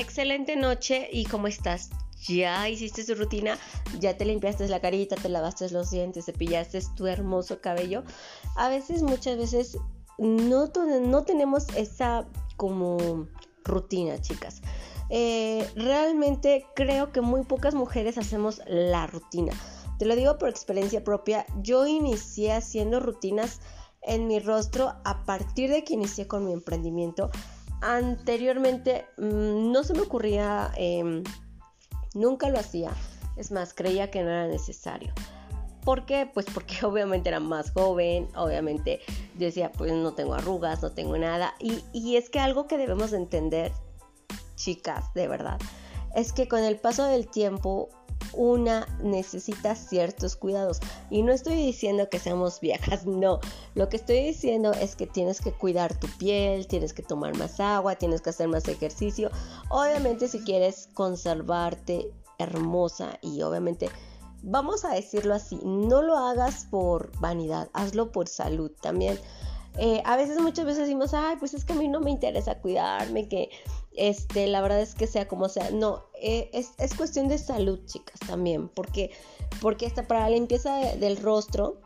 excelente noche y ¿cómo estás? Ya hiciste su rutina, ya te limpiaste la carita, te lavaste los dientes, cepillaste tu hermoso cabello. A veces, muchas veces, no, no tenemos esa como rutina, chicas. Eh, realmente creo que muy pocas mujeres hacemos la rutina. Te lo digo por experiencia propia, yo inicié haciendo rutinas en mi rostro a partir de que inicié con mi emprendimiento. Anteriormente mm, no se me ocurría, em, nunca lo hacía. Es más, creía que no era necesario. ¿Por qué? Pues porque obviamente era más joven, obviamente decía, pues no tengo arrugas, no tengo nada. Y, y es que algo que debemos entender, chicas, de verdad, es que con el paso del tiempo una necesita ciertos cuidados. Y no estoy diciendo que seamos viejas, no. Lo que estoy diciendo es que tienes que cuidar tu piel, tienes que tomar más agua, tienes que hacer más ejercicio. Obviamente si quieres conservarte hermosa y obviamente vamos a decirlo así, no lo hagas por vanidad, hazlo por salud también. Eh, a veces, muchas veces decimos, ay, pues es que a mí no me interesa cuidarme, que este, la verdad es que sea como sea. No, eh, es, cuestión de salud, chicas, también. Porque, porque hasta para la limpieza del rostro,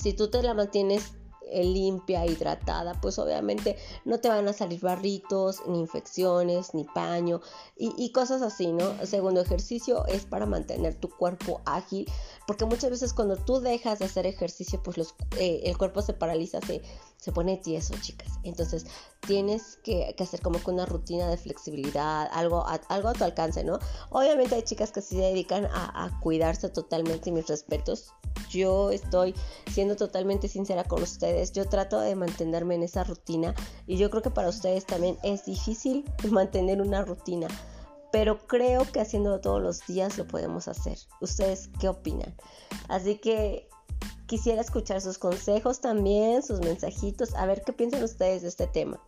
si tú te la mantienes eh, limpia, hidratada, pues obviamente no te van a salir barritos, ni infecciones, ni paño y, cosas así, ¿no? segundo ejercicio es para mantener tu cuerpo ágil, porque muchas veces cuando tú dejas de hacer ejercicio, pues los, eh, el cuerpo se paraliza, se, se pone tieso, chicas. Entonces tienes que, hacer como que una rutina de flexibilidad, algo a, algo a tu alcance, ¿no? Obviamente hay chicas que se dedican a, a cuidarse totalmente, mis respetos. Yo estoy siendo totalmente sincera con ustedes. Yo trato de mantenerme en esa rutina y yo creo que para ustedes también es difícil mantener una rutina pero creo que haciéndolo todos los días lo podemos hacer. ¿Ustedes qué opinan? Así que quisiera escuchar sus consejos también, sus mensajitos, a ver qué piensan ustedes de este tema.